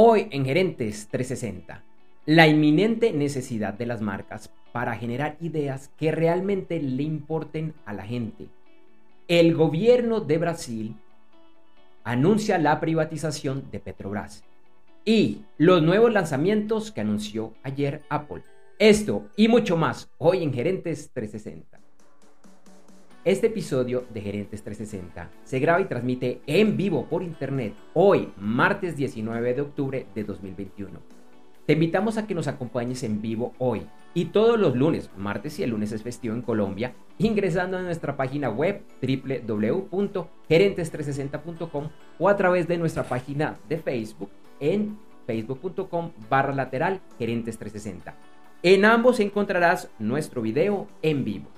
Hoy en Gerentes 360, la inminente necesidad de las marcas para generar ideas que realmente le importen a la gente. El gobierno de Brasil anuncia la privatización de Petrobras y los nuevos lanzamientos que anunció ayer Apple. Esto y mucho más hoy en Gerentes 360. Este episodio de Gerentes 360 se graba y transmite en vivo por internet hoy, martes 19 de octubre de 2021. Te invitamos a que nos acompañes en vivo hoy y todos los lunes, martes y el lunes es festivo en Colombia, ingresando a nuestra página web www.gerentes360.com o a través de nuestra página de Facebook en facebook.com barra lateral gerentes 360. En ambos encontrarás nuestro video en vivo.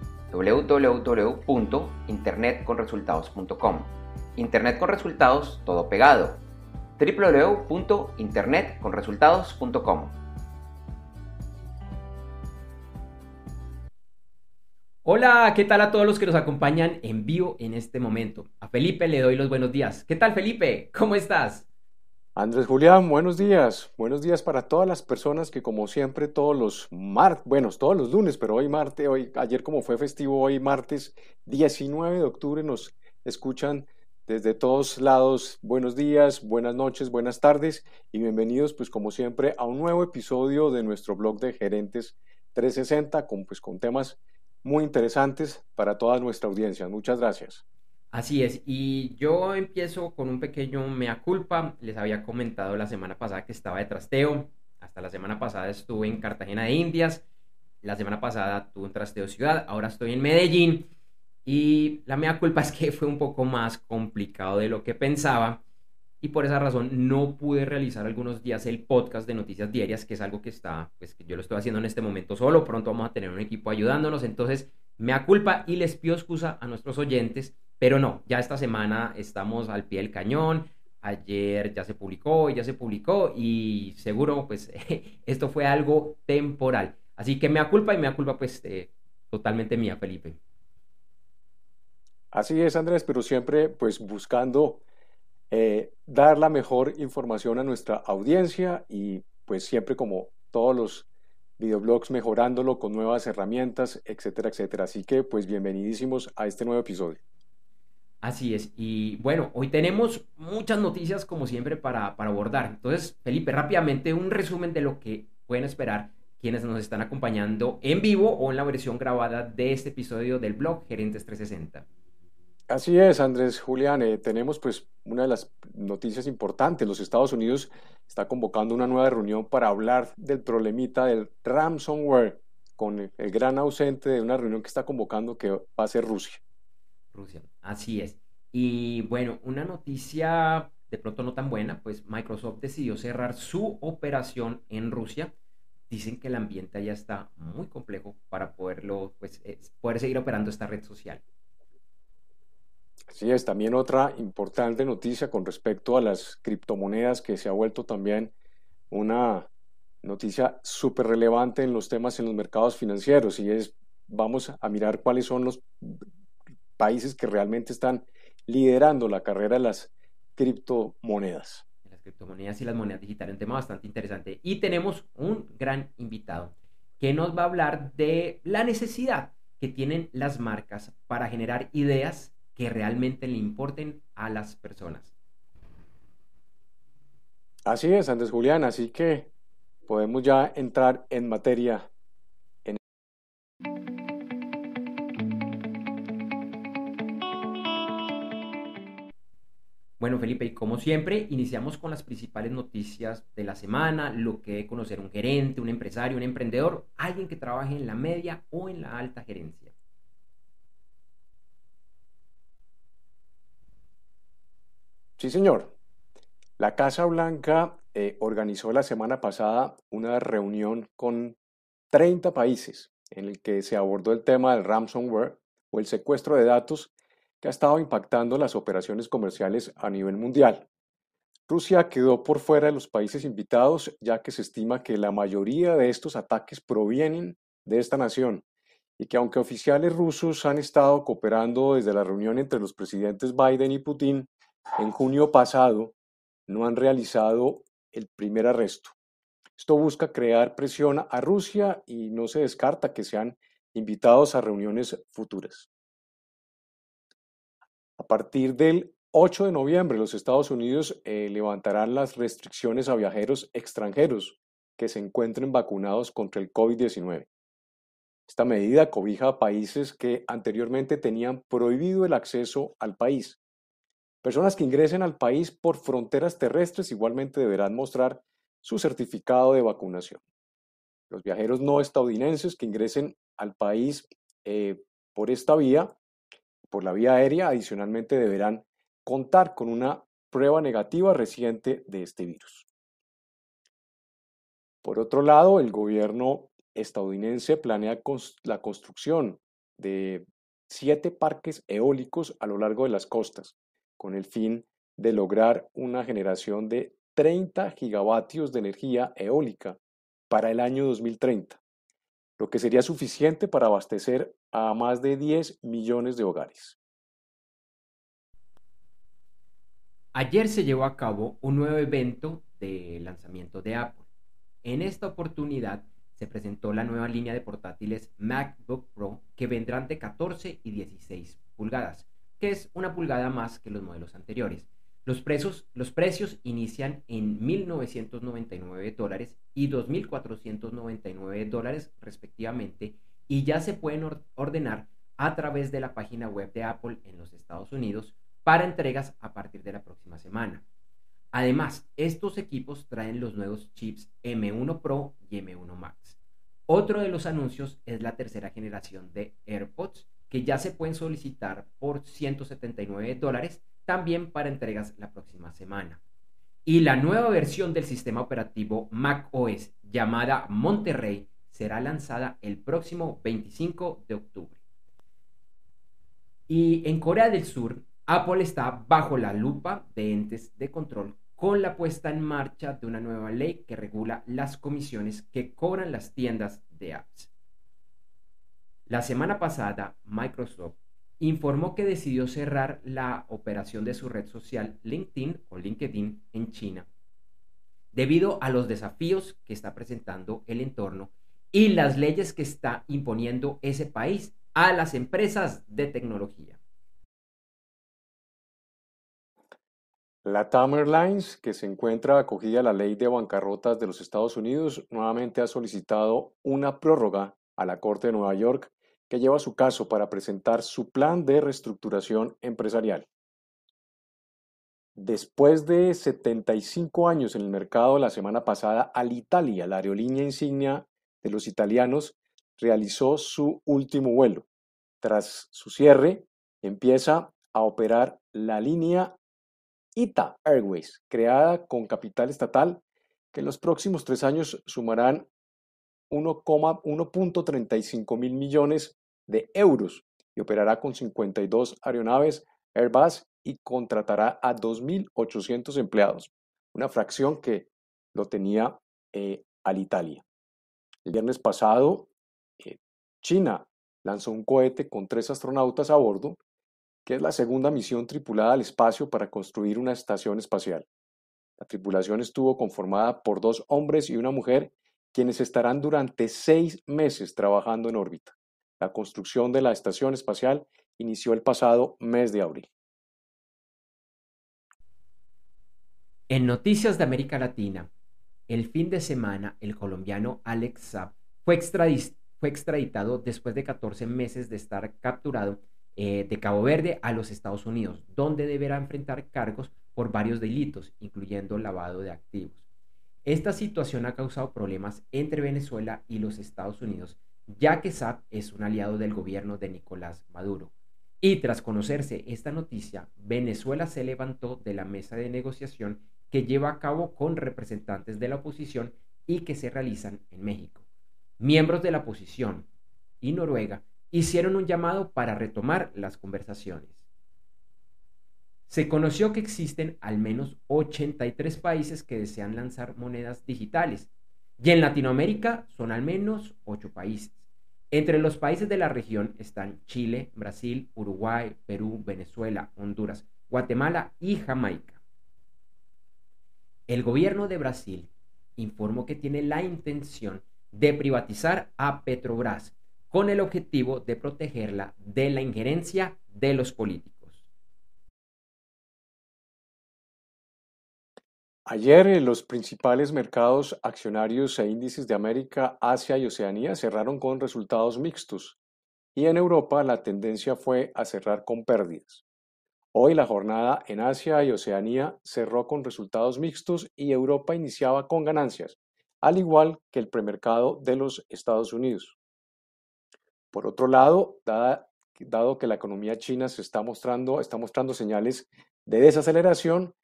www.internetconresultados.com. Internet con resultados, todo pegado. www.internetconresultados.com. Hola, ¿qué tal a todos los que nos acompañan en vivo en este momento? A Felipe le doy los buenos días. ¿Qué tal Felipe? ¿Cómo estás? Andrés Julián, buenos días. Buenos días para todas las personas que como siempre todos los martes, bueno, todos los lunes, pero hoy martes, hoy ayer como fue festivo, hoy martes 19 de octubre nos escuchan desde todos lados. Buenos días, buenas noches, buenas tardes y bienvenidos pues como siempre a un nuevo episodio de nuestro blog de Gerentes 360 con pues con temas muy interesantes para toda nuestra audiencia. Muchas gracias. Así es, y yo empiezo con un pequeño mea culpa. Les había comentado la semana pasada que estaba de trasteo. Hasta la semana pasada estuve en Cartagena de Indias. La semana pasada tuve un trasteo ciudad. Ahora estoy en Medellín. Y la mea culpa es que fue un poco más complicado de lo que pensaba. Y por esa razón no pude realizar algunos días el podcast de noticias diarias, que es algo que está, pues que yo lo estoy haciendo en este momento solo. Pronto vamos a tener un equipo ayudándonos. Entonces, mea culpa y les pido excusa a nuestros oyentes pero no, ya esta semana estamos al pie del cañón. Ayer ya se publicó ya se publicó y seguro pues esto fue algo temporal. Así que me da culpa y me da culpa pues eh, totalmente mía, Felipe. Así es, Andrés, pero siempre pues buscando eh, dar la mejor información a nuestra audiencia y pues siempre como todos los videoblogs mejorándolo con nuevas herramientas, etcétera, etcétera. Así que pues bienvenidísimos a este nuevo episodio. Así es. Y bueno, hoy tenemos muchas noticias como siempre para, abordar. Entonces, Felipe, rápidamente un resumen de lo que pueden esperar quienes nos están acompañando en vivo o en la versión grabada de este episodio del blog Gerentes 360. Así es, Andrés Julián. Eh, tenemos pues una de las noticias importantes. Los Estados Unidos está convocando una nueva reunión para hablar del problemita del ransomware con el gran ausente de una reunión que está convocando que va a ser Rusia. Rusia. Así es. Y bueno, una noticia de pronto no tan buena, pues Microsoft decidió cerrar su operación en Rusia. Dicen que el ambiente allá está muy complejo para poderlo, pues, poder seguir operando esta red social. Así es, también otra importante noticia con respecto a las criptomonedas que se ha vuelto también una noticia súper relevante en los temas en los mercados financieros y es, vamos a mirar cuáles son los países que realmente están liderando la carrera de las criptomonedas. Las criptomonedas y las monedas digitales, un tema bastante interesante. Y tenemos un gran invitado que nos va a hablar de la necesidad que tienen las marcas para generar ideas que realmente le importen a las personas. Así es, Andrés Julián, así que podemos ya entrar en materia Bueno, Felipe, y como siempre, iniciamos con las principales noticias de la semana, lo que debe conocer un gerente, un empresario, un emprendedor, alguien que trabaje en la media o en la alta gerencia. Sí, señor. La Casa Blanca eh, organizó la semana pasada una reunión con 30 países en el que se abordó el tema del ransomware o el secuestro de datos que ha estado impactando las operaciones comerciales a nivel mundial. Rusia quedó por fuera de los países invitados ya que se estima que la mayoría de estos ataques provienen de esta nación y que aunque oficiales rusos han estado cooperando desde la reunión entre los presidentes Biden y Putin en junio pasado, no han realizado el primer arresto. Esto busca crear presión a Rusia y no se descarta que sean invitados a reuniones futuras. A partir del 8 de noviembre, los Estados Unidos eh, levantarán las restricciones a viajeros extranjeros que se encuentren vacunados contra el COVID-19. Esta medida cobija a países que anteriormente tenían prohibido el acceso al país. Personas que ingresen al país por fronteras terrestres igualmente deberán mostrar su certificado de vacunación. Los viajeros no estadounidenses que ingresen al país eh, por esta vía, por la vía aérea, adicionalmente deberán contar con una prueba negativa reciente de este virus. Por otro lado, el gobierno estadounidense planea la construcción de siete parques eólicos a lo largo de las costas, con el fin de lograr una generación de 30 gigavatios de energía eólica para el año 2030, lo que sería suficiente para abastecer a más de 10 millones de hogares. Ayer se llevó a cabo un nuevo evento de lanzamiento de Apple. En esta oportunidad se presentó la nueva línea de portátiles MacBook Pro que vendrán de 14 y 16 pulgadas, que es una pulgada más que los modelos anteriores. Los precios, inician en 1.999 dólares y 2.499 dólares respectivamente y ya se pueden ordenar a través de la página web de Apple en los Estados Unidos para entregas a partir de la próxima semana. Además, estos equipos traen los nuevos chips M1 Pro y M1 Max. Otro de los anuncios es la tercera generación de AirPods, que ya se pueden solicitar por 179 dólares, también para entregas la próxima semana. Y la nueva versión del sistema operativo macOS, llamada Monterrey, será lanzada el próximo 25 de octubre. Y en Corea del Sur, Apple está bajo la lupa de entes de control con la puesta en marcha de una nueva ley que regula las comisiones que cobran las tiendas de apps. La semana pasada, Microsoft informó que decidió cerrar la operación de su red social LinkedIn o LinkedIn en China debido a los desafíos que está presentando el entorno y las leyes que está imponiendo ese país a las empresas de tecnología. La Tam Airlines, que se encuentra acogida a la ley de bancarrotas de los Estados Unidos, nuevamente ha solicitado una prórroga a la Corte de Nueva York que lleva su caso para presentar su plan de reestructuración empresarial. Después de 75 años en el mercado, la semana pasada Alitalia, la aerolínea insignia de los italianos, realizó su último vuelo. Tras su cierre, empieza a operar la línea ITA Airways, creada con capital estatal, que en los próximos tres años sumarán 1,1.35 mil millones de euros y operará con 52 aeronaves Airbus y contratará a 2.800 empleados, una fracción que lo tenía eh, Alitalia. El viernes pasado, eh, China lanzó un cohete con tres astronautas a bordo que es la segunda misión tripulada al espacio para construir una estación espacial. La tripulación estuvo conformada por dos hombres y una mujer, quienes estarán durante seis meses trabajando en órbita. La construcción de la estación espacial inició el pasado mes de abril. En noticias de América Latina, el fin de semana el colombiano Alex Saab fue, extraditado después de 14 meses de estar capturado eh, de Cabo Verde a los Estados Unidos, donde deberá enfrentar cargos por varios delitos, incluyendo lavado de activos. Esta situación ha causado problemas entre Venezuela y los Estados Unidos, ya que SAP es un aliado del gobierno de Nicolás Maduro. Y tras conocerse esta noticia, Venezuela se levantó de la mesa de negociación que lleva a cabo con representantes de la oposición y que se realizan en México. Miembros de la oposición y Noruega hicieron un llamado para retomar las conversaciones. Se conoció que existen al menos 83 países que desean lanzar monedas digitales y en Latinoamérica son al menos 8 países. Entre los países de la región están Chile, Brasil, Uruguay, Perú, Venezuela, Honduras, Guatemala y Jamaica. El gobierno de Brasil informó que tiene la intención de privatizar a Petrobras con el objetivo de protegerla de la injerencia de los políticos. Ayer eh, los principales mercados accionarios e índices de América, Asia y Oceanía cerraron con resultados mixtos y en Europa la tendencia fue a cerrar con pérdidas. Hoy la jornada en Asia y Oceanía cerró con resultados mixtos y Europa iniciaba con ganancias, al igual que el premercado de los Estados Unidos. Por otro lado, dado que la economía china está mostrando señales de desaceleración,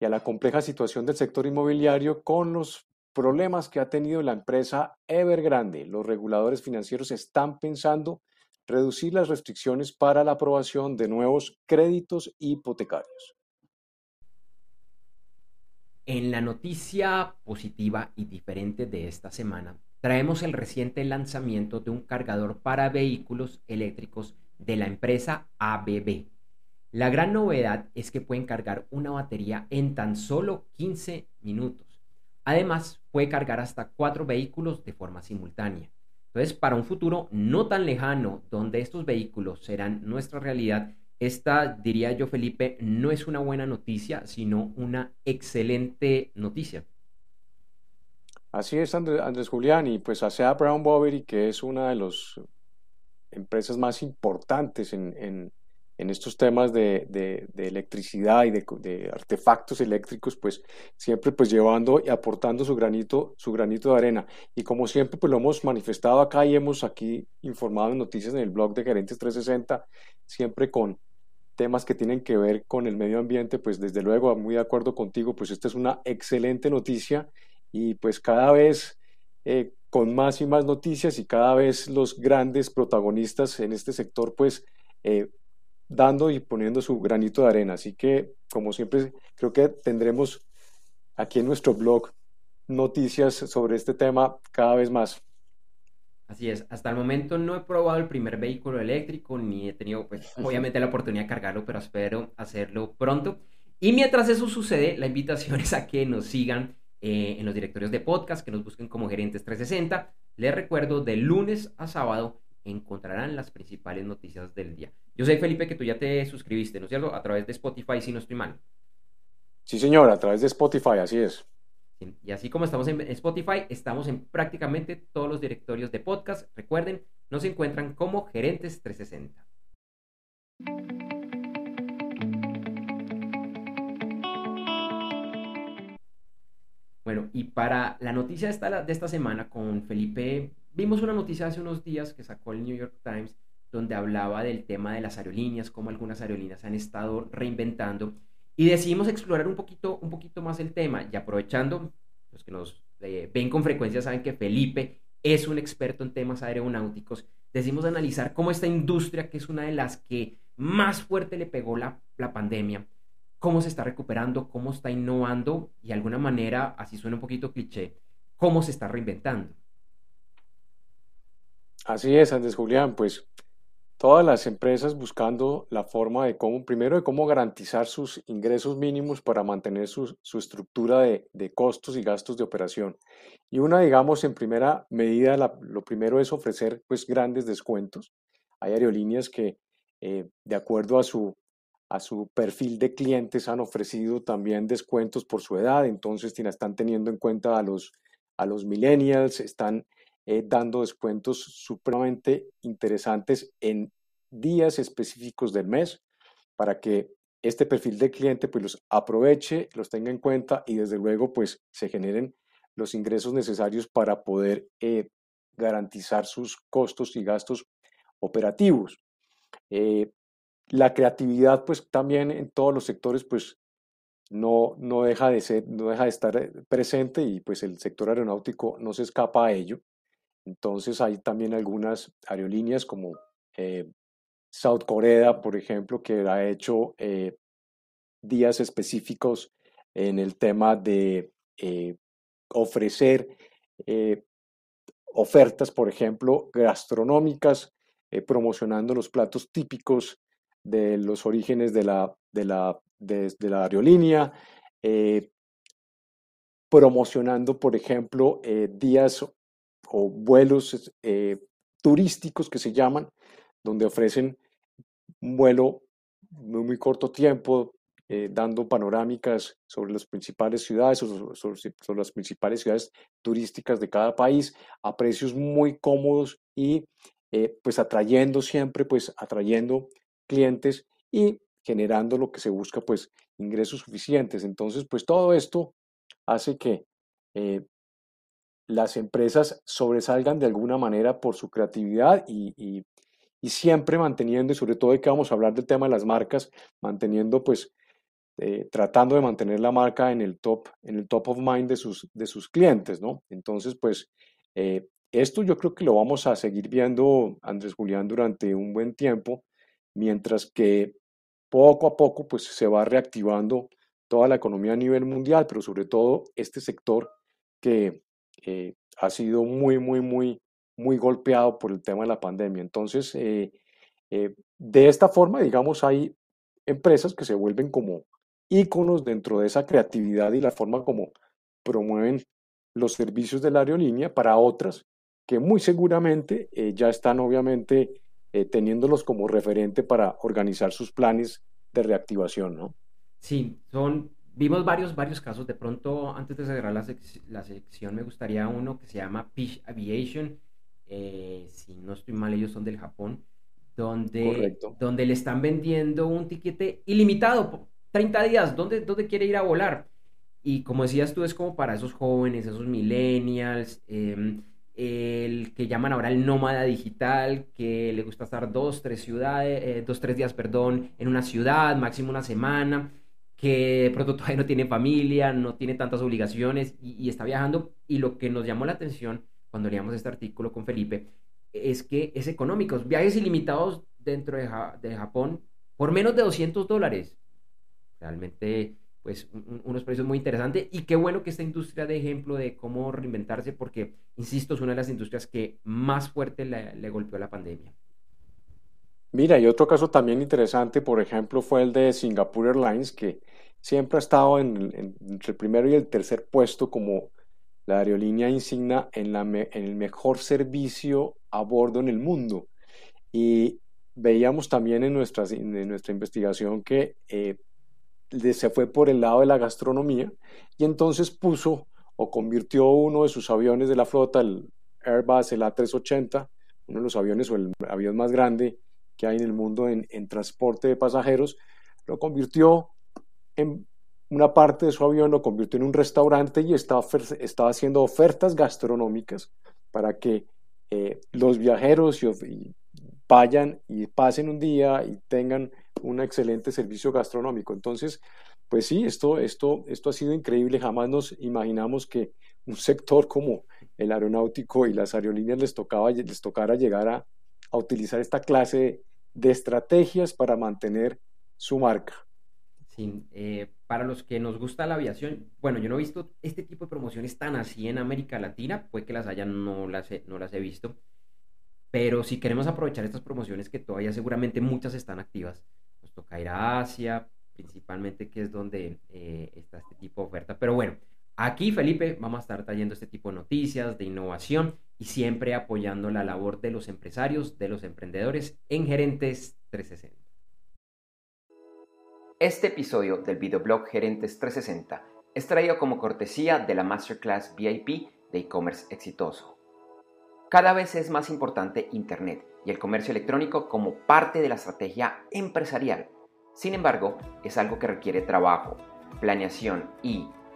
y a la compleja situación del sector inmobiliario con los problemas que ha tenido la empresa Evergrande. Los reguladores financieros están pensando reducir las restricciones para la aprobación de nuevos créditos hipotecarios. En la noticia positiva y diferente de esta semana, traemos el reciente lanzamiento de un cargador para vehículos eléctricos de la empresa ABB. La gran novedad es que pueden cargar una batería en tan solo 15 minutos. Además, puede cargar hasta cuatro vehículos de forma simultánea. Entonces, para un futuro no tan lejano, donde estos vehículos serán nuestra realidad, esta, diría yo, Felipe, no es una buena noticia, sino una excelente noticia. Así es, Andrés, Julián, y pues ASEA Brown Boveri, que es una de las empresas más importantes en estos temas de, electricidad y de, artefactos eléctricos, pues siempre pues llevando y aportando su granito, su granito de arena. Y como siempre pues lo hemos manifestado acá y hemos aquí informado en noticias en el blog de Gerentes 360, siempre con temas que tienen que ver con el medio ambiente, pues desde luego muy de acuerdo contigo, pues esta es una excelente noticia y pues cada vez eh, con más y más noticias y cada vez los grandes protagonistas en este sector pues eh, dando y poniendo su granito de arena. Así que, como siempre, creo que tendremos aquí en nuestro blog noticias sobre este tema cada vez más. Así es, hasta el momento no he probado el primer vehículo eléctrico ni he tenido, pues, obviamente la oportunidad de cargarlo, pero espero hacerlo pronto. Y mientras eso sucede, la invitación es a que nos sigan eh, en los directorios de podcast, que nos busquen como Gerentes 360. Les recuerdo, de lunes a sábado encontrarán las principales noticias del día. Yo sé, Felipe, que tú ya te suscribiste, ¿no es cierto? A través de Spotify, si no estoy mal. Sí, señor, a través de Spotify, así es. Y así como estamos en Spotify, estamos en prácticamente todos los directorios de podcast. Recuerden, nos encuentran como Gerentes 360. Bueno, y para la noticia de esta, de esta semana con Felipe Vimos una noticia hace unos días que sacó el New York Times donde hablaba del tema de las aerolíneas, cómo algunas aerolíneas han estado reinventando y decidimos explorar un poquito, un poquito más el tema y aprovechando, los que nos eh, ven con frecuencia saben que Felipe es un experto en temas aeronáuticos, decidimos analizar cómo esta industria, que es una de las que más fuerte le pegó la, la pandemia, cómo se está recuperando, cómo está innovando y de alguna manera, así suena un poquito cliché, cómo se está reinventando. Así es, Andrés Julián, pues todas las empresas buscando la forma de cómo, primero de cómo garantizar sus ingresos mínimos para mantener su, estructura de, costos y gastos de operación. Y una, digamos, en primera medida, lo primero es ofrecer pues grandes descuentos. Hay aerolíneas que, eh, de acuerdo a su, a su perfil de clientes, han ofrecido también descuentos por su edad, entonces están teniendo en cuenta a los, a los millennials, están eh, dando descuentos supremamente interesantes en días específicos del mes para que este perfil de cliente pues los aproveche, los tenga en cuenta y desde luego pues se generen los ingresos necesarios para poder eh, garantizar sus costos y gastos operativos. Eh, la creatividad pues también en todos los sectores pues no, no, deja de ser, no deja de estar presente y pues el sector aeronáutico no se escapa a ello. Entonces hay también algunas aerolíneas como eh, South Korea, por ejemplo, que ha hecho eh, días específicos en el tema de ofrecer ofertas, por ejemplo, gastronómicas, promocionando los platos típicos de los orígenes de la, de la desde la aerolínea, eh, promocionando, por ejemplo, eh, días o vuelos eh, turísticos que se llaman, donde ofrecen un vuelo muy, muy corto tiempo, dando panorámicas sobre las principales ciudades o sobre, sobre, las principales ciudades turísticas de cada país a precios muy cómodos y pues atrayendo siempre, pues atrayendo clientes y generando lo que se busca, pues ingresos suficientes. Entonces, pues todo esto hace que eh, las empresas sobresalgan de alguna manera por su creatividad y, siempre manteniendo, y sobre todo de que vamos a hablar del tema de las marcas, manteniendo pues eh, tratando de mantener la marca en el top, en el top of mind de sus, de sus clientes, ¿no? Entonces, pues eh, esto yo creo que lo vamos a seguir viendo, Andrés Julián, durante un buen tiempo, mientras que poco a poco pues se va reactivando toda la economía a nivel mundial, pero sobre todo este sector que eh, ha sido muy, muy, muy, muy golpeado por el tema de la pandemia. Entonces, eh, eh, de esta forma, digamos, hay empresas que se vuelven como íconos dentro de esa creatividad y la forma como promueven los servicios de la aerolínea para otras que muy seguramente ya están obviamente teniéndolos como referente para organizar sus planes de reactivación, ¿no? Sí, son, vimos varios, varios casos. De pronto, antes de cerrar la, la sección, me gustaría uno que se llama Fish Aviation. Eh, si no estoy mal, ellos son del Japón, donde, donde le están vendiendo un tiquete ilimitado, 30 días, ¿dónde, ¿dónde quiere ir a volar? Y como decías tú, es como para esos jóvenes, esos millennials, eh, el que llaman ahora el nómada digital, que le gusta estar dos, tres ciudades, eh, dos, tres días, perdón, en una ciudad, máximo una semana, que de pronto todavía no tiene familia, no tiene tantas obligaciones y, está viajando. Y lo que nos llamó la atención cuando leíamos este artículo con Felipe es que es económico, viajes ilimitados dentro de, Japón por menos de 200 dólares. Realmente pues unos precios muy interesantes y qué bueno que esta industria de ejemplo de cómo reinventarse porque, insisto, es una de las industrias que más fuerte le, golpeó la pandemia. Mira, y otro caso también interesante, por ejemplo, fue el de Singapore Airlines, que siempre ha estado en, entre el primero y el tercer puesto como la aerolínea insignia en, la en el mejor servicio a bordo en el mundo. Y veíamos también en, nuestras, en nuestra investigación que eh, se fue por el lado de la gastronomía y entonces puso o convirtió uno de sus aviones de la flota, el Airbus, el A380, uno de los aviones o el avión más grande que hay en el mundo en, transporte de pasajeros, lo convirtió en una parte de su avión, lo convirtió en un restaurante y estaba, estaba haciendo ofertas gastronómicas para que eh, los viajeros vayan y pasen un día y tengan un excelente servicio gastronómico. Entonces, pues sí, esto, esto, esto ha sido increíble. Jamás nos imaginamos que un sector como el aeronáutico y las aerolíneas les, tocaba, les tocara llegar a, utilizar esta clase de estrategias para mantener su marca. Sí, eh, para los que nos gusta la aviación, bueno, yo no he visto este tipo de promociones tan así en América Latina, puede que las haya, no las no las he visto, pero si queremos aprovechar estas promociones que todavía seguramente muchas están activas, toca ir a Asia, principalmente, que es donde eh, está este tipo de oferta. Pero bueno, aquí, Felipe, vamos a estar trayendo este tipo de noticias, de innovación y siempre apoyando la labor de los empresarios, de los emprendedores en Gerentes 360. Este episodio del videoblog Gerentes 360 es traído como cortesía de la Masterclass VIP de e-commerce exitoso. Cada vez es más importante Internet y el comercio electrónico como parte de la estrategia empresarial. Sin embargo, es algo que requiere trabajo, planeación y,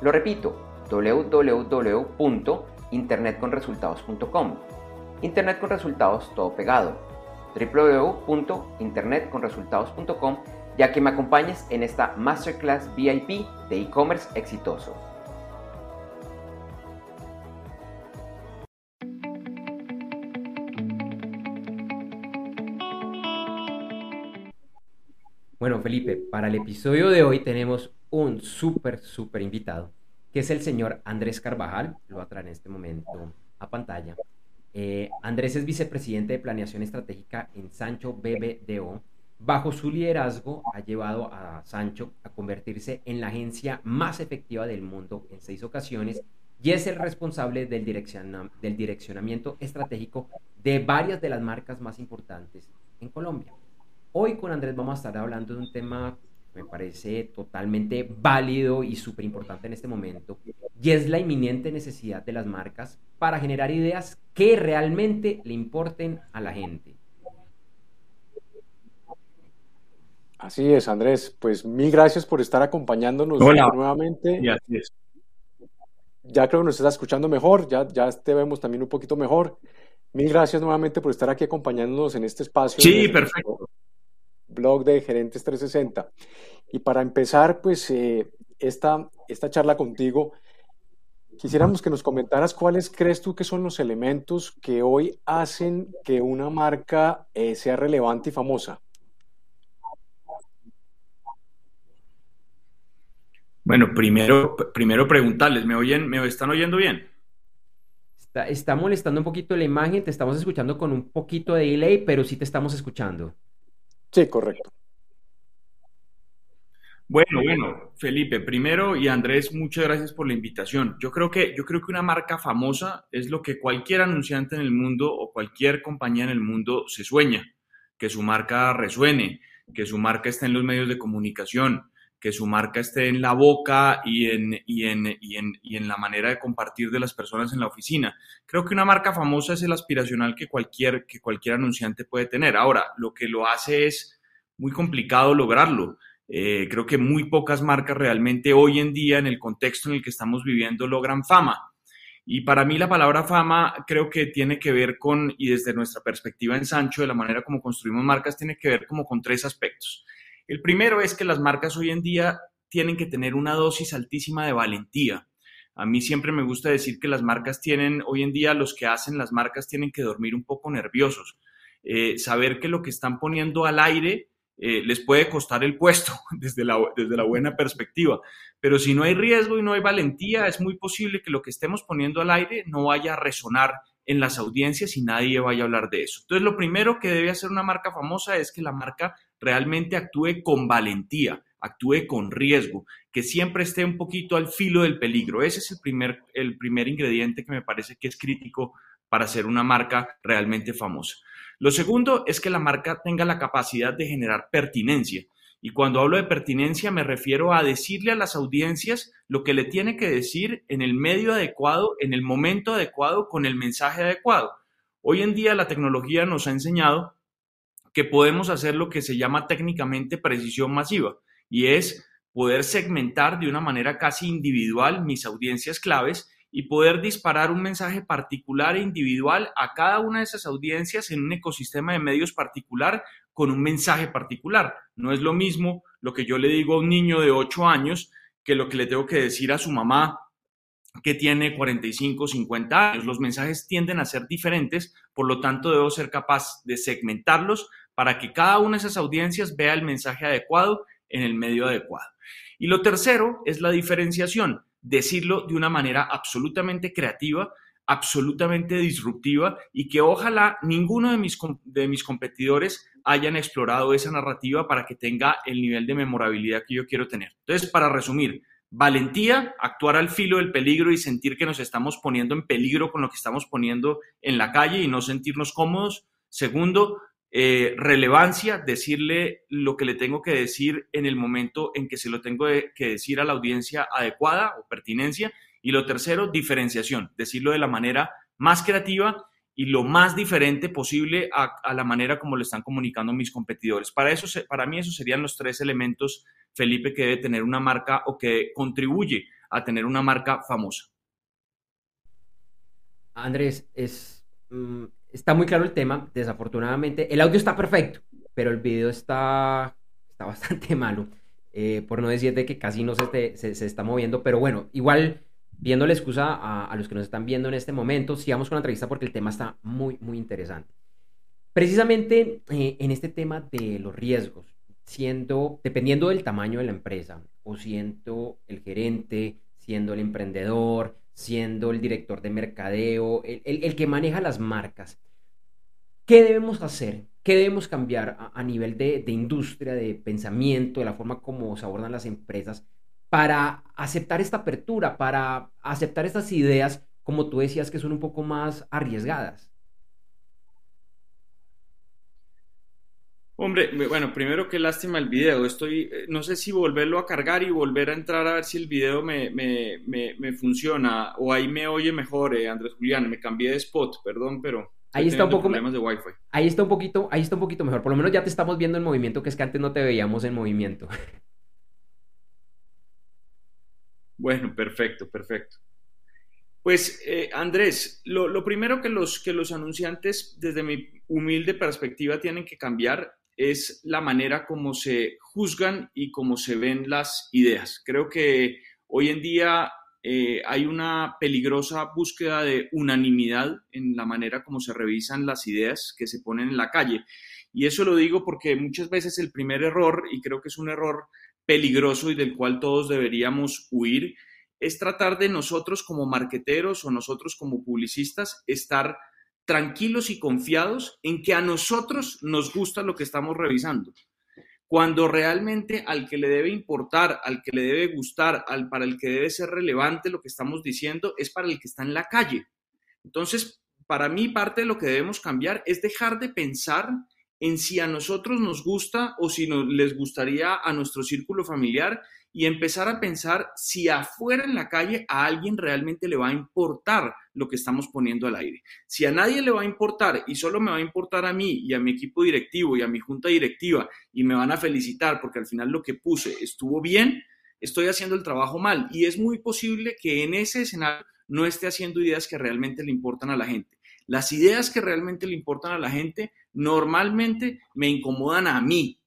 Lo repito, www.internetconresultados.com. Internet con resultados todo pegado. www.internetconresultados.com ya que me acompañes en esta Masterclass VIP de e-commerce exitoso. Bueno, Felipe, para el episodio de hoy tenemos un súper, súper invitado, que es el señor Andrés Carvajal. Lo voy a traer en este momento a pantalla. Eh, Andrés es vicepresidente de Planeación Estratégica en Sancho BBDO. Bajo su liderazgo ha llevado a Sancho a convertirse en la agencia más efectiva del mundo en seis ocasiones y es el responsable del, del direccionamiento estratégico de varias de las marcas más importantes en Colombia. Hoy con Andrés vamos a estar hablando de un tema me parece totalmente válido y súper importante en este momento, y es la inminente necesidad de las marcas para generar ideas que realmente le importen a la gente. Así es, Andrés. Pues mil gracias por estar acompañándonos nuevamente. Ya creo que nos estás escuchando mejor, ya, ya te vemos también un poquito mejor. Mil gracias nuevamente por estar aquí acompañándonos en este espacio. Sí, perfecto blog de Gerentes 360. Y para empezar, pues eh, esta, esta charla contigo, quisiéramos que nos comentaras cuáles crees tú que son los elementos que hoy hacen que una marca eh, sea relevante y famosa. Bueno, primero, primero preguntarles, ¿me oyen, me están oyendo bien? Está, está molestando un poquito la imagen, te estamos escuchando con un poquito de delay, pero sí te estamos escuchando. Sí, correcto. Bueno, bueno, Felipe, primero y Andrés, muchas gracias por la invitación. Yo creo que yo creo que una marca famosa es lo que cualquier anunciante en el mundo o cualquier compañía en el mundo se sueña, que su marca resuene, que su marca esté en los medios de comunicación, que su marca esté en la boca y en, y en, y en, y en la manera de compartir de las personas en la oficina. Creo que una marca famosa es el aspiracional que cualquier, que cualquier anunciante puede tener. Ahora, lo que lo hace es muy complicado lograrlo. Eh, creo que muy pocas marcas realmente hoy en día, en el contexto en el que estamos viviendo, logran fama. Y para mí la palabra fama creo que tiene que ver con, y desde nuestra perspectiva en Sancho, de la manera como construimos marcas, tiene que ver como con tres aspectos. El primero es que las marcas hoy en día tienen que tener una dosis altísima de valentía. A mí siempre me gusta decir que las marcas tienen, hoy en día los que hacen las marcas tienen que dormir un poco nerviosos. Eh, saber que lo que están poniendo al aire eh, les puede costar el puesto desde la, desde la buena perspectiva. Pero si no hay riesgo y no hay valentía, es muy posible que lo que estemos poniendo al aire no vaya a resonar en las audiencias y nadie vaya a hablar de eso. Entonces, lo primero que debe hacer una marca famosa es que la marca realmente actúe con valentía, actúe con riesgo, que siempre esté un poquito al filo del peligro. Ese es el primer, el primer ingrediente que me parece que es crítico para ser una marca realmente famosa. Lo segundo es que la marca tenga la capacidad de generar pertinencia. Y cuando hablo de pertinencia me refiero a decirle a las audiencias lo que le tiene que decir en el medio adecuado, en el momento adecuado, con el mensaje adecuado. Hoy en día la tecnología nos ha enseñado que podemos hacer lo que se llama técnicamente precisión masiva y es poder segmentar de una manera casi individual mis audiencias claves y poder disparar un mensaje particular e individual a cada una de esas audiencias en un ecosistema de medios particular con un mensaje particular. No es lo mismo lo que yo le digo a un niño de 8 años que lo que le tengo que decir a su mamá que tiene 45, 50 años. Los mensajes tienden a ser diferentes, por lo tanto debo ser capaz de segmentarlos para que cada una de esas audiencias vea el mensaje adecuado en el medio adecuado. Y lo tercero es la diferenciación, decirlo de una manera absolutamente creativa, absolutamente disruptiva y que ojalá ninguno de mis, de mis competidores hayan explorado esa narrativa para que tenga el nivel de memorabilidad que yo quiero tener. Entonces, para resumir, valentía, actuar al filo del peligro y sentir que nos estamos poniendo en peligro con lo que estamos poniendo en la calle y no sentirnos cómodos. Segundo, eh, relevancia, decirle lo que le tengo que decir en el momento en que se lo tengo que decir a la audiencia adecuada o pertinencia. Y lo tercero, diferenciación, decirlo de la manera más creativa y lo más diferente posible a, la manera como lo están comunicando mis competidores. Para, eso, para mí esos serían los tres elementos, Felipe, que debe tener una marca o que contribuye a tener una marca famosa. Andrés, es, mm, está muy claro el tema. Desafortunadamente, el audio está perfecto, pero el video está, está bastante malo. Eh, por no decir de que casi no se, se, se está moviendo, pero bueno, igual viendo la excusa a, los que nos están viendo en este momento, sigamos con la entrevista porque el tema está muy, muy interesante. Precisamente eh, en este tema de los riesgos, siendo, dependiendo del tamaño de la empresa, o siendo el gerente, siendo el emprendedor, siendo el director de mercadeo, el, que maneja las marcas, ¿qué debemos hacer? ¿Qué debemos cambiar a, nivel de, industria, de pensamiento, de la forma como se abordan las empresas para aceptar esta apertura, para aceptar estas ideas, como tú decías, que son un poco más arriesgadas? Hombre, bueno, primero qué lástima el video. Estoy, eh, no sé si volverlo a cargar y volver a entrar a ver si el video me, funciona o ahí me oye mejor, eh, Andrés Julián. Me cambié de spot, perdón, pero ahí está un poco problemas de wifi. Ahí está un poquito, ahí está un poquito mejor. Por lo menos ya te estamos viendo en movimiento, que es que antes no te veíamos en movimiento. Bueno, perfecto, perfecto. Pues eh, Andrés, lo, primero que los, que los anunciantes, desde mi humilde perspectiva, tienen que cambiar es la manera como se juzgan y cómo se ven las ideas. Creo que hoy en día eh, hay una peligrosa búsqueda de unanimidad en la manera como se revisan las ideas que se ponen en la calle. Y eso lo digo porque muchas veces el primer error, y creo que es un error peligroso y del cual todos deberíamos huir, es tratar de nosotros como marqueteros o nosotros como publicistas estar tranquilos y confiados en que a nosotros nos gusta lo que estamos revisando. Cuando realmente al que le debe importar, al que le debe gustar, al para el que debe ser relevante lo que estamos diciendo es para el que está en la calle. Entonces, para mí parte de lo que debemos cambiar es dejar de pensar en si a nosotros nos gusta o si nos, les gustaría a nuestro círculo familiar y empezar a pensar si afuera en la calle a alguien realmente le va a importar lo que estamos poniendo al aire. Si a nadie le va a importar y solo me va a importar a mí y a mi equipo directivo y a mi junta directiva y me van a felicitar porque al final lo que puse estuvo bien, estoy haciendo el trabajo mal y es muy posible que en ese escenario no esté haciendo ideas que realmente le importan a la gente. Las ideas que realmente le importan a la gente normalmente me incomodan a mí,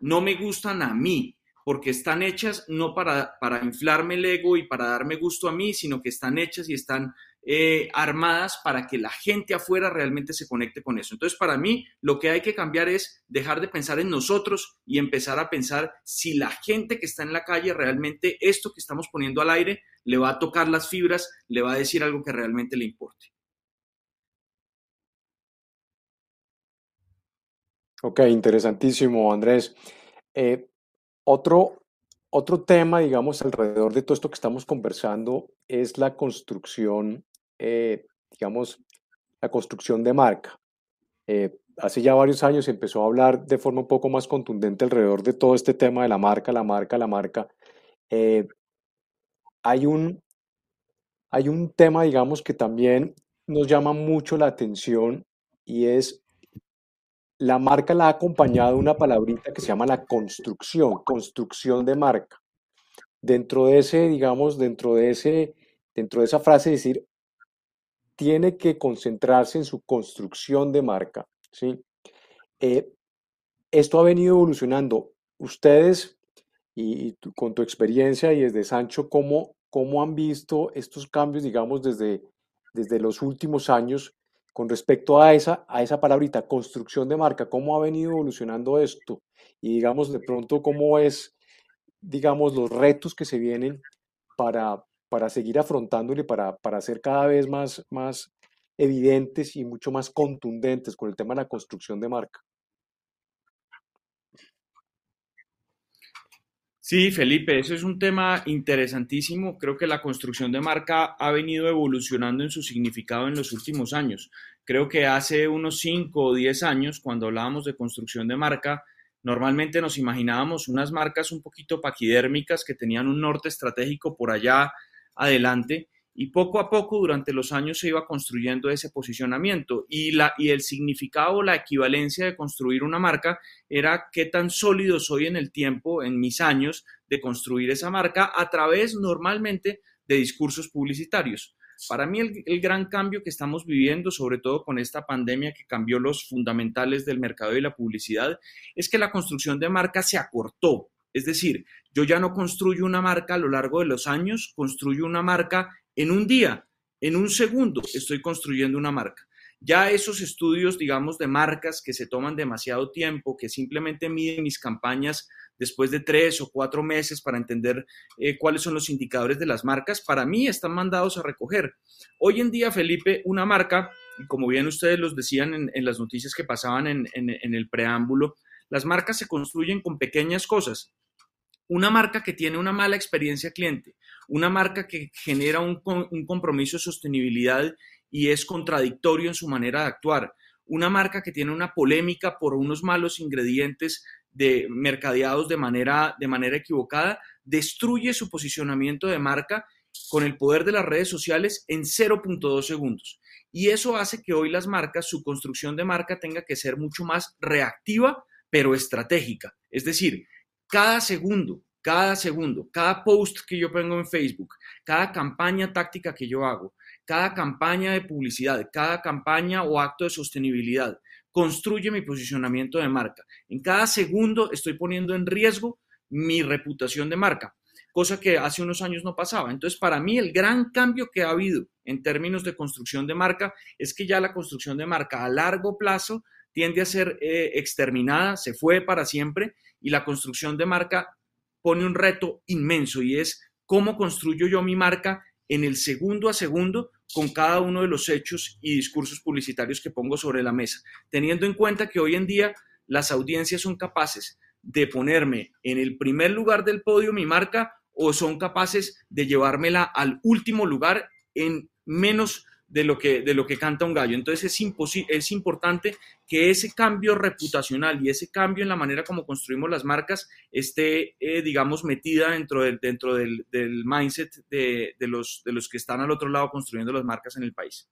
no me gustan a mí, porque están hechas no para, para inflarme el ego y para darme gusto a mí, sino que están hechas y están eh, armadas para que la gente afuera realmente se conecte con eso. Entonces, para mí, lo que hay que cambiar es dejar de pensar en nosotros y empezar a pensar si la gente que está en la calle realmente esto que estamos poniendo al aire le va a tocar las fibras, le va a decir algo que realmente le importe. Ok, interesantísimo, Andrés. Eh, otro, otro tema, digamos, alrededor de todo esto que estamos conversando es la construcción, eh, digamos, la construcción de marca. Eh, hace ya varios años empezó a hablar de forma un poco más contundente alrededor de todo este tema de la marca, la marca, la marca. hay, un, hay un tema, digamos, que también nos llama mucho la atención y es la marca la ha acompañado una palabrita que se llama la construcción, construcción de marca. Dentro de ese, digamos, dentro de ese, dentro de esa frase decir, tiene que concentrarse en su construcción de marca, ¿sí? Eh, esto ha venido evolucionando. Ustedes, y, con tu experiencia y desde Sancho, ¿cómo, ¿cómo han visto estos cambios, digamos, desde, desde los últimos años con respecto a esa, a esa palabrita, construcción de marca, ¿cómo ha venido evolucionando esto? Y digamos, de pronto, ¿cómo es, digamos, los retos que se vienen para, para seguir afrontándole, para, para ser cada vez más, más evidentes y mucho más contundentes con el tema de la construcción de marca? Sí, Felipe, eso es un tema interesantísimo. Creo que la construcción de marca ha venido evolucionando en su significado en los últimos años. Creo que hace unos 5 o 10 años, cuando hablábamos de construcción de marca, normalmente nos imaginábamos unas marcas un poquito paquidérmicas que tenían un norte estratégico por allá adelante y poco a poco durante los años se iba construyendo ese posicionamiento y, la, y el significado, la equivalencia de construir una marca era qué tan sólido soy en el tiempo, en mis años de construir esa marca a través normalmente de discursos publicitarios. Para mí el, el, gran cambio que estamos viviendo, sobre todo con esta pandemia que cambió los fundamentales del mercado y la publicidad, es que la construcción de marca se acortó. Es decir, yo ya no construyo una marca a lo largo de los años, construyo una marca en un día, en un segundo, estoy construyendo una marca. Ya esos estudios, digamos, de marcas que se toman demasiado tiempo, que simplemente miden mis campañas después de tres o cuatro meses para entender eh, cuáles son los indicadores de las marcas, para mí están mandados a recoger. Hoy en día, Felipe, una marca, como bien ustedes los decían en, las noticias que pasaban en el preámbulo, las marcas se construyen con pequeñas cosas. Una marca que tiene una mala experiencia cliente, una marca que genera un, compromiso de sostenibilidad y es contradictorio en su manera de actuar, una marca que tiene una polémica por unos malos ingredientes de mercadeados de manera, de manera equivocada, destruye su posicionamiento de marca con el poder de las redes sociales en 0.2 segundos. Y eso hace que hoy las marcas, su construcción de marca tenga que ser mucho más reactiva, pero estratégica. Es decir, cada segundo, cada segundo, cada post que yo pongo en Facebook, cada campaña táctica que yo hago, cada campaña de publicidad, cada campaña o acto de sostenibilidad, construye mi posicionamiento de marca. En cada segundo estoy poniendo en riesgo mi reputación de marca, cosa que hace unos años no pasaba. Entonces, para mí el gran cambio que ha habido en términos de construcción de marca es que ya la construcción de marca a largo plazo tiende a ser eh, exterminada, se fue para siempre y la construcción de marca pone un reto inmenso y es cómo construyo yo mi marca en el segundo a segundo con cada uno de los hechos y discursos publicitarios que pongo sobre la mesa, teniendo en cuenta que hoy en día las audiencias son capaces de ponerme en el primer lugar del podio mi marca o son capaces de llevármela al último lugar en menos de lo que, de lo que canta un gallo. Entonces es, es importante que ese cambio reputacional y ese cambio en la manera como construimos las marcas esté, eh, digamos, metida dentro del, dentro del, del mindset de, de, los, de los que están al otro lado construyendo las marcas en el país.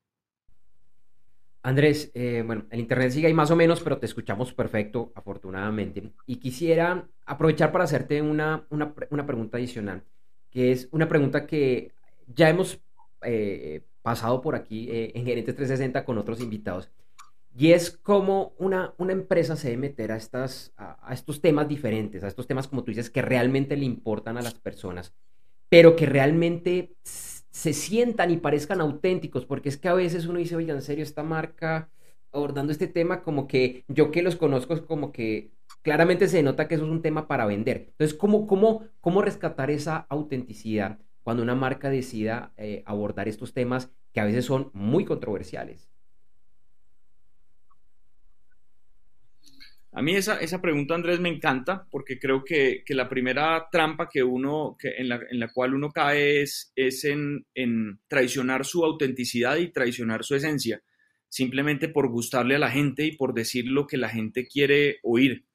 Andrés, eh, bueno, el Internet sigue ahí más o menos, pero te escuchamos perfecto, afortunadamente. Y quisiera aprovechar para hacerte una, una, una pregunta adicional, que es una pregunta que ya hemos eh, pasado por aquí eh, en Gerentes 360 con otros invitados. Y es como una, una empresa se debe meter a, estas, a, estos temas diferentes, a estos temas, como tú dices, que realmente le importan a las personas, pero que realmente se sientan y parezcan auténticos, porque es que a veces uno dice, oiga, en serio, esta marca abordando este tema, como que yo que los conozco, es como que claramente se nota que eso es un tema para vender. Entonces, ¿cómo, cómo, cómo rescatar esa autenticidad? Cuando una marca decida eh, abordar estos temas que a veces son muy controversiales? A mí esa, esa pregunta, Andrés, me encanta porque creo que, que la primera trampa que uno, en, la, en, la, cual uno cae es, es en, en, traicionar su autenticidad y traicionar su esencia, simplemente por gustarle a la gente y por decir lo que la gente quiere oír.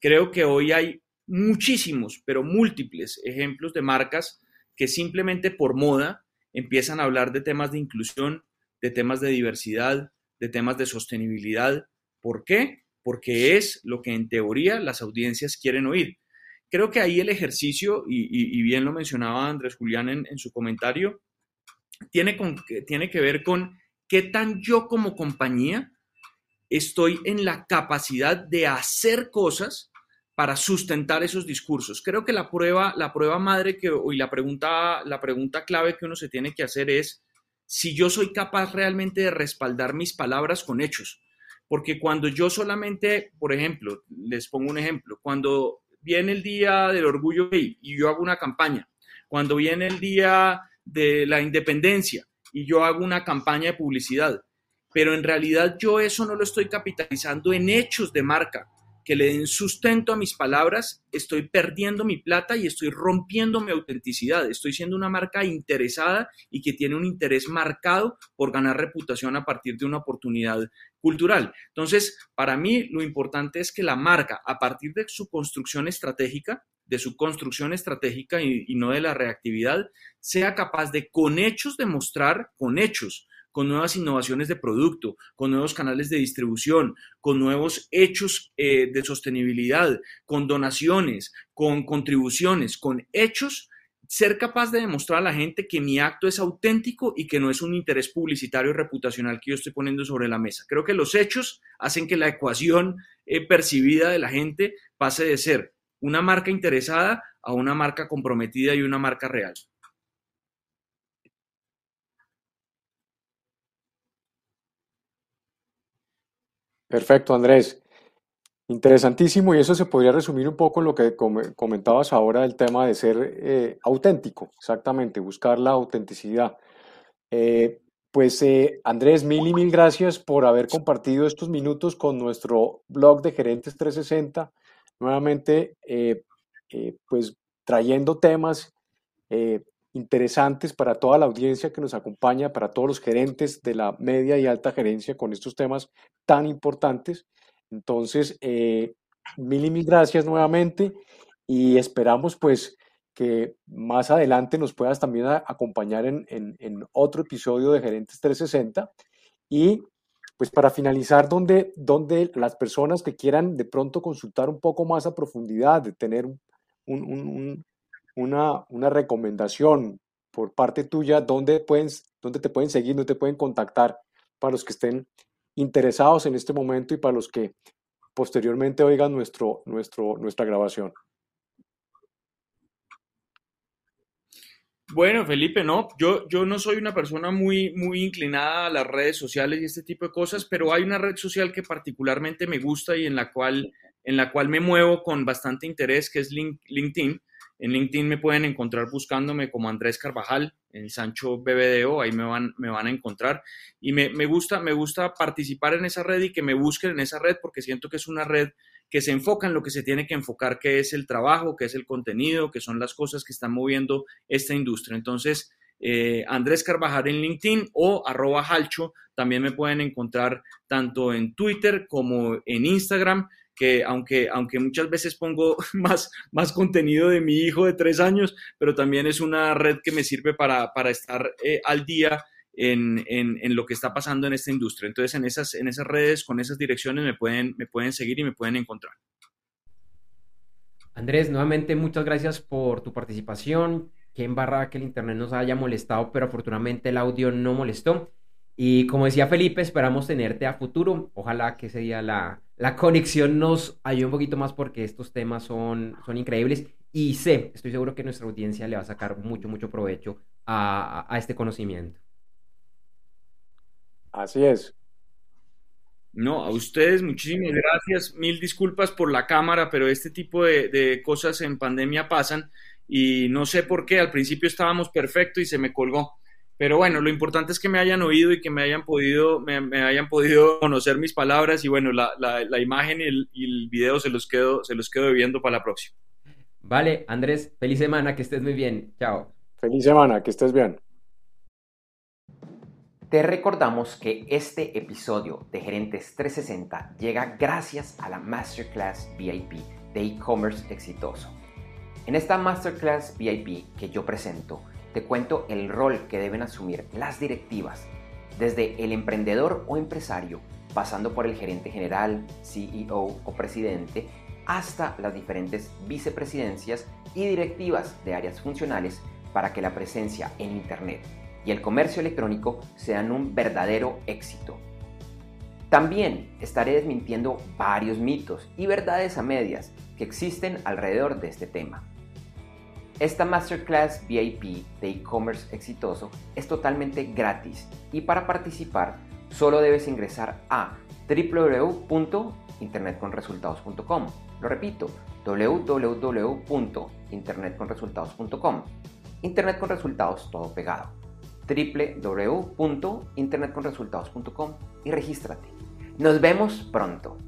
Creo que hoy hay muchísimos, pero múltiples ejemplos de marcas que simplemente por moda empiezan a hablar de temas de inclusión, de temas de diversidad, de temas de sostenibilidad. ¿Por qué? Porque es lo que en teoría las audiencias quieren oír. Creo que ahí el ejercicio, y, bien lo mencionaba Andrés Julián en, su comentario, tiene, tiene que ver con qué tan yo como compañía estoy en la capacidad de hacer cosas para sustentar esos discursos. Creo que la prueba, la prueba madre que, y la pregunta, la pregunta clave que uno se tiene que hacer es si yo soy capaz realmente de respaldar mis palabras con hechos. Porque cuando yo solamente, por ejemplo, les pongo un ejemplo, cuando viene el día del orgullo gay y yo hago una campaña, cuando viene el día de la independencia y yo hago una campaña de publicidad, pero en realidad yo eso no lo estoy capitalizando en hechos de marca, que le den sustento a mis palabras, estoy perdiendo mi plata y estoy rompiendo mi autenticidad. Estoy siendo una marca interesada y que tiene un interés marcado por ganar reputación a partir de una oportunidad cultural. Entonces, para mí lo importante es que la marca, a partir de su construcción estratégica, de su construcción estratégica y, no de la reactividad, sea capaz de con hechos demostrar, con hechos, con nuevas innovaciones de producto, con nuevos canales de distribución, con nuevos hechos eh, de sostenibilidad, con donaciones, con contribuciones, con hechos, ser capaz de demostrar a la gente que mi acto es auténtico y que no es un interés publicitario y reputacional que yo estoy poniendo sobre la mesa. Creo que los hechos hacen que la ecuación eh, percibida de la gente pase de ser una marca interesada a una marca comprometida y una marca real. Perfecto, Andrés. Interesantísimo y eso se podría resumir un poco en lo que comentabas ahora del tema de ser eh, auténtico, exactamente, buscar la autenticidad. Eh, pues eh, Andrés, mil y mil gracias por haber compartido estos minutos con nuestro blog de Gerentes 360, nuevamente pues trayendo temas interesantes para toda la audiencia que nos acompaña, para todos los gerentes de la media y alta gerencia con estos temas tan importantes. Entonces, eh, mil y mil gracias nuevamente y esperamos pues que más adelante nos puedas también acompañar en, otro episodio de Gerentes 360 y pues para finalizar, donde, donde las personas que quieran de pronto consultar un poco más a profundidad, de tener un una, una recomendación por parte tuya, ¿dónde, pueden, dónde te pueden seguir, dónde te pueden contactar para los que estén interesados en este momento y para los que posteriormente oigan nuestro, nuestro, nuestra grabación? Bueno, Felipe, no, yo, yo no soy una persona muy, muy inclinada a las redes sociales y este tipo de cosas, pero hay una red social que particularmente me gusta y en la cual, en la cual me muevo con bastante interés, que es LinkedIn. En LinkedIn me pueden encontrar buscándome como Andrés Carvajal, en Sancho BBDO, ahí me van, me van a encontrar. Y me, gusta, me gusta participar en esa red y que me busquen en esa red porque siento que es una red que se enfoca en lo que se tiene que enfocar, que es el trabajo, que es el contenido, que son las cosas que están moviendo esta industria. Entonces, eh, Andrés Carvajal en LinkedIn o arroba Halcho, también me pueden encontrar tanto en Twitter como en Instagram que aunque, aunque muchas veces pongo más, más contenido de mi hijo de tres años, pero también es una red que me sirve para, estar eh, al día en, lo que está pasando en esta industria. Entonces, en esas, en esas redes, con esas direcciones, me pueden, me pueden seguir y me pueden encontrar. Andrés, nuevamente muchas gracias por tu participación. Qué embarrada que el internet nos haya molestado, pero afortunadamente el audio no molestó. Y como decía Felipe, esperamos tenerte a futuro. Ojalá que ese día la, la conexión nos ayude un poquito más porque estos temas son, son increíbles. Y sé, estoy seguro que nuestra audiencia le va a sacar mucho, mucho provecho a, a, este conocimiento. Así es. No, a ustedes muchísimas gracias. Mil disculpas por la cámara, pero este tipo de, de cosas en pandemia pasan y no sé por qué. Al principio estábamos perfecto y se me colgó. Pero bueno, lo importante es que me hayan oído y que me hayan podido, me, hayan podido conocer mis palabras y bueno, la, la, imagen y el, y el, video se los, quedo, se los quedo viendo para la próxima. Vale, Andrés, feliz semana, que estés muy bien. Chao. Feliz semana, que estés bien. Te recordamos que este episodio de Gerentes 360 llega gracias a la Masterclass VIP de e-commerce exitoso. En esta Masterclass VIP que yo presento, te cuento el rol que deben asumir las directivas, desde el emprendedor o empresario, pasando por el gerente general, CEO o presidente, hasta las diferentes vicepresidencias y directivas de áreas funcionales para que la presencia en Internet y el comercio electrónico sean un verdadero éxito. También estaré desmintiendo varios mitos y verdades a medias que existen alrededor de este tema. Esta Masterclass VIP de e-commerce exitoso es totalmente gratis y para participar solo debes ingresar a www.internetconresultados.com. Lo repito, www.internetconresultados.com. Internet con resultados todo pegado. www.internetconresultados.com y regístrate. Nos vemos pronto.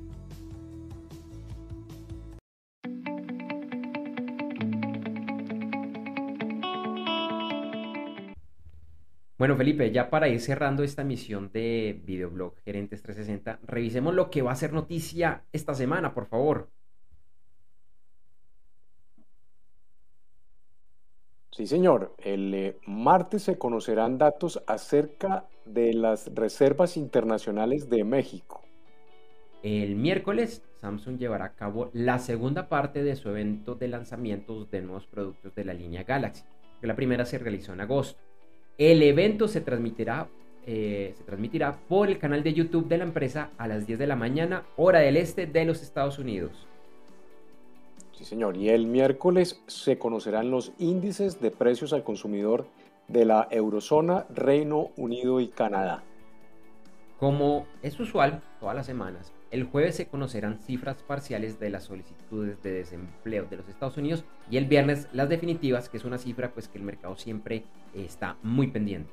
Bueno, Felipe, ya para ir cerrando esta misión de videoblog Gerentes 360, revisemos lo que va a ser noticia esta semana, por favor. Sí, señor. El eh, martes se conocerán datos acerca de las reservas internacionales de México. El miércoles, Samsung llevará a cabo la segunda parte de su evento de lanzamientos de nuevos productos de la línea Galaxy, que la primera se realizó en agosto. El evento se transmitirá, eh, se transmitirá por el canal de YouTube de la empresa a las 10 de la mañana, hora del este de los Estados Unidos. Sí, señor. Y el miércoles se conocerán los índices de precios al consumidor de la Eurozona, Reino Unido y Canadá. Como es usual todas las semanas, el jueves se conocerán cifras parciales de las solicitudes de desempleo de los Estados Unidos y el viernes las definitivas, que es una cifra pues que el mercado siempre está muy pendiente.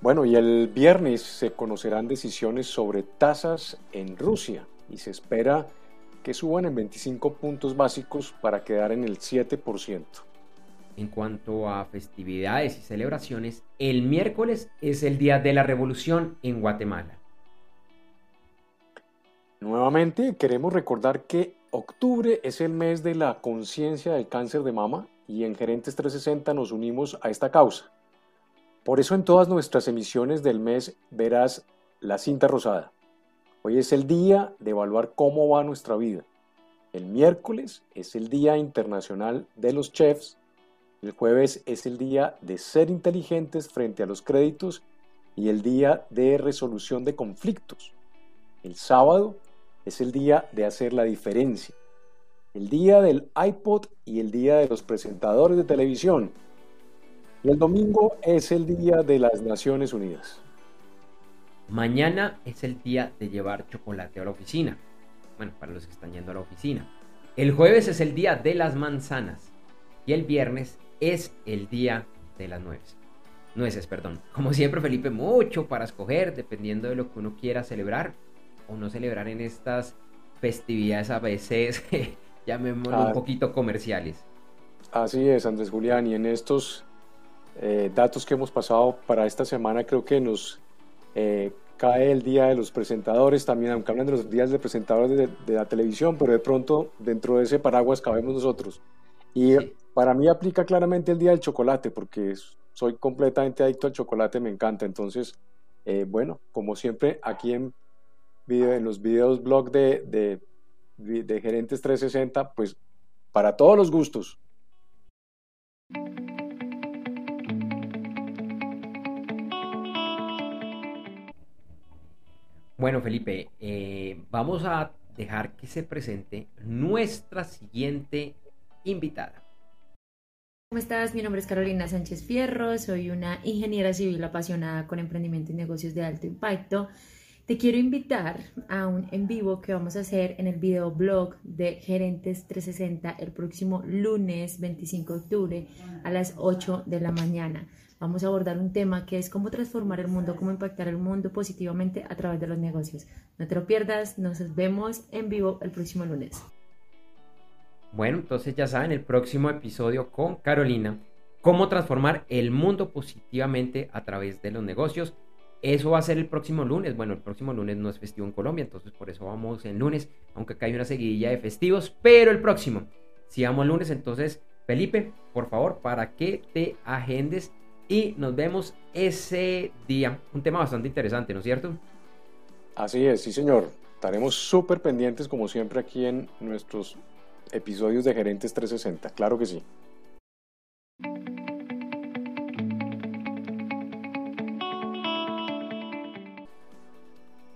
Bueno, y el viernes se conocerán decisiones sobre tasas en Rusia y se espera que suban en 25 puntos básicos para quedar en el 7%. En cuanto a festividades y celebraciones, el miércoles es el Día de la Revolución en Guatemala. Nuevamente queremos recordar que octubre es el mes de la conciencia del cáncer de mama y en Gerentes 360 nos unimos a esta causa. Por eso en todas nuestras emisiones del mes verás la cinta rosada. Hoy es el día de evaluar cómo va nuestra vida. El miércoles es el Día Internacional de los Chefs. El jueves es el día de ser inteligentes frente a los créditos y el día de resolución de conflictos. El sábado es el día de hacer la diferencia. El día del iPod y el día de los presentadores de televisión. Y el domingo es el día de las Naciones Unidas. Mañana es el día de llevar chocolate a la oficina. Bueno, para los que están yendo a la oficina. El jueves es el día de las manzanas. Y el viernes es el día de las nueces. Nueces, perdón. Como siempre, Felipe, mucho para escoger, dependiendo de lo que uno quiera celebrar o no celebrar en estas festividades a veces, llamémoslo un ah. poquito comerciales. Así es, Andrés Julián, y en estos eh, datos que hemos pasado para esta semana creo que nos eh, cae el día de los presentadores también, aunque hablan de los días de presentadores de, la televisión, pero de pronto dentro de ese paraguas cabemos nosotros. Y para mí aplica claramente el día del chocolate, porque soy completamente adicto al chocolate, me encanta. Entonces, eh, bueno, como siempre, aquí en en los videos blog de, de, de Gerentes 360, pues para todos los gustos. Bueno, Felipe, eh, vamos a dejar que se presente nuestra siguiente invitada. ¿Cómo estás? Mi nombre es Carolina Sánchez Fierro, soy una ingeniera civil apasionada con emprendimiento y negocios de alto impacto. Te quiero invitar a un en vivo que vamos a hacer en el video blog de Gerentes 360 el próximo lunes 25 de octubre a las 8 de la mañana. Vamos a abordar un tema que es cómo transformar el mundo, cómo impactar el mundo positivamente a través de los negocios. No te lo pierdas, nos vemos en vivo el próximo lunes. Bueno, entonces ya saben, el próximo episodio con Carolina, cómo transformar el mundo positivamente a través de los negocios. Eso va a ser el próximo lunes. Bueno, el próximo lunes no es festivo en Colombia, entonces por eso vamos en lunes, aunque acá hay una seguidilla de festivos, pero el próximo, si vamos lunes, entonces Felipe, por favor, para que te agendes y nos vemos ese día. Un tema bastante interesante, ¿no es cierto? Así es, sí señor. Estaremos súper pendientes como siempre aquí en nuestros episodios de Gerentes 360, claro que sí.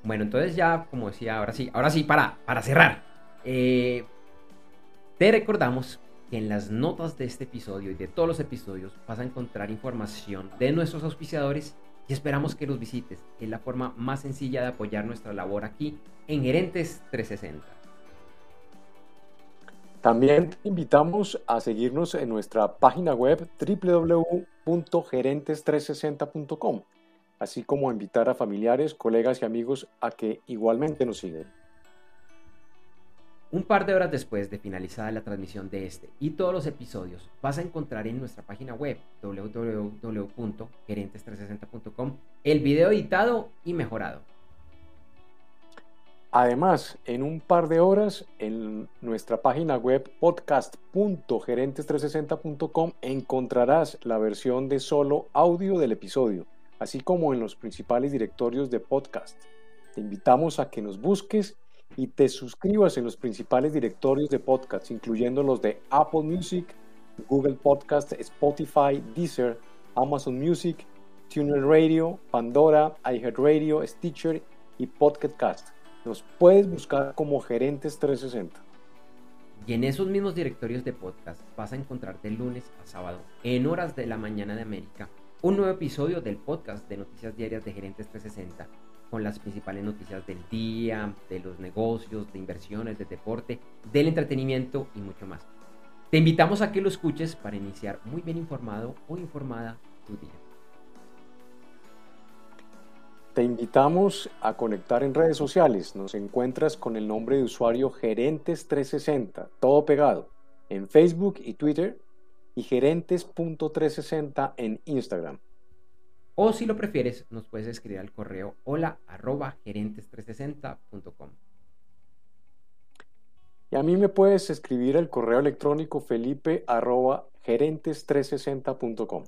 Bueno, entonces ya, como decía, ahora sí, ahora sí, para, para cerrar. Eh, te recordamos que en las notas de este episodio y de todos los episodios vas a encontrar información de nuestros auspiciadores y esperamos que los visites. Es la forma más sencilla de apoyar nuestra labor aquí en Gerentes 360. También te invitamos a seguirnos en nuestra página web www.gerentes360.com así como invitar a familiares, colegas y amigos a que igualmente nos sigan. Un par de horas después de finalizada la transmisión de este y todos los episodios, vas a encontrar en nuestra página web www.gerentes360.com el video editado y mejorado. Además, en un par de horas, en nuestra página web podcast.gerentes360.com encontrarás la versión de solo audio del episodio, así como en los principales directorios de podcast. Te invitamos a que nos busques y te suscribas en los principales directorios de podcast, incluyendo los de Apple Music, Google Podcast, Spotify, Deezer, Amazon Music, TuneIn Radio, Pandora, iHeartRadio, Stitcher y Podcast. Nos puedes buscar como Gerentes 360. Y en esos mismos directorios de podcast vas a encontrar de lunes a sábado, en horas de la mañana de América, un nuevo episodio del podcast de noticias diarias de Gerentes 360 con las principales noticias del día, de los negocios, de inversiones, de deporte, del entretenimiento y mucho más. Te invitamos a que lo escuches para iniciar muy bien informado o informada tu día. Te invitamos a conectar en redes sociales. Nos encuentras con el nombre de usuario Gerentes360, todo pegado, en Facebook y Twitter y gerentes.360 en Instagram. O si lo prefieres, nos puedes escribir al correo hola arroba gerentes360.com. Y a mí me puedes escribir al correo electrónico felipe arroba gerentes360.com.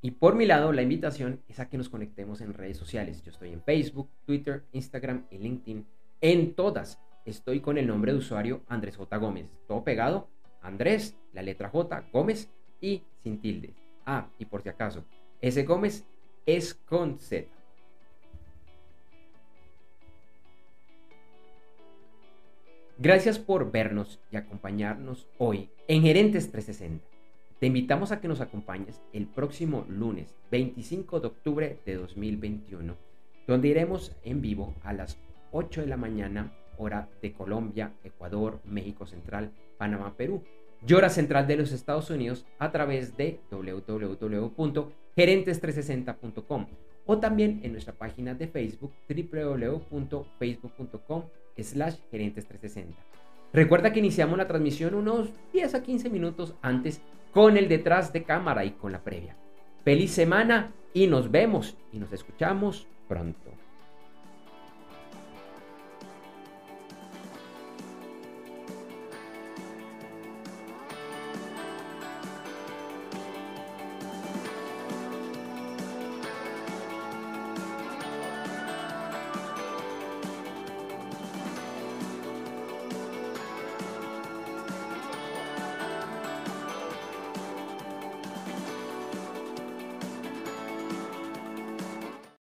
Y por mi lado, la invitación es a que nos conectemos en redes sociales. Yo estoy en Facebook, Twitter, Instagram y LinkedIn. En todas estoy con el nombre de usuario Andrés J. Gómez. Todo pegado, Andrés, la letra J, Gómez y sin tilde. Ah, y por si acaso, ese Gómez es con Z. Gracias por vernos y acompañarnos hoy en Gerentes 360. Te invitamos a que nos acompañes el próximo lunes 25 de octubre de 2021, donde iremos en vivo a las 8 de la mañana, hora de Colombia, Ecuador, México Central, Panamá, Perú Llora Central de los Estados Unidos a través de www.gerentes360.com o también en nuestra página de Facebook www.facebook.com slash gerentes360. Recuerda que iniciamos la transmisión unos 10 a 15 minutos antes con el detrás de cámara y con la previa. Feliz semana y nos vemos y nos escuchamos pronto.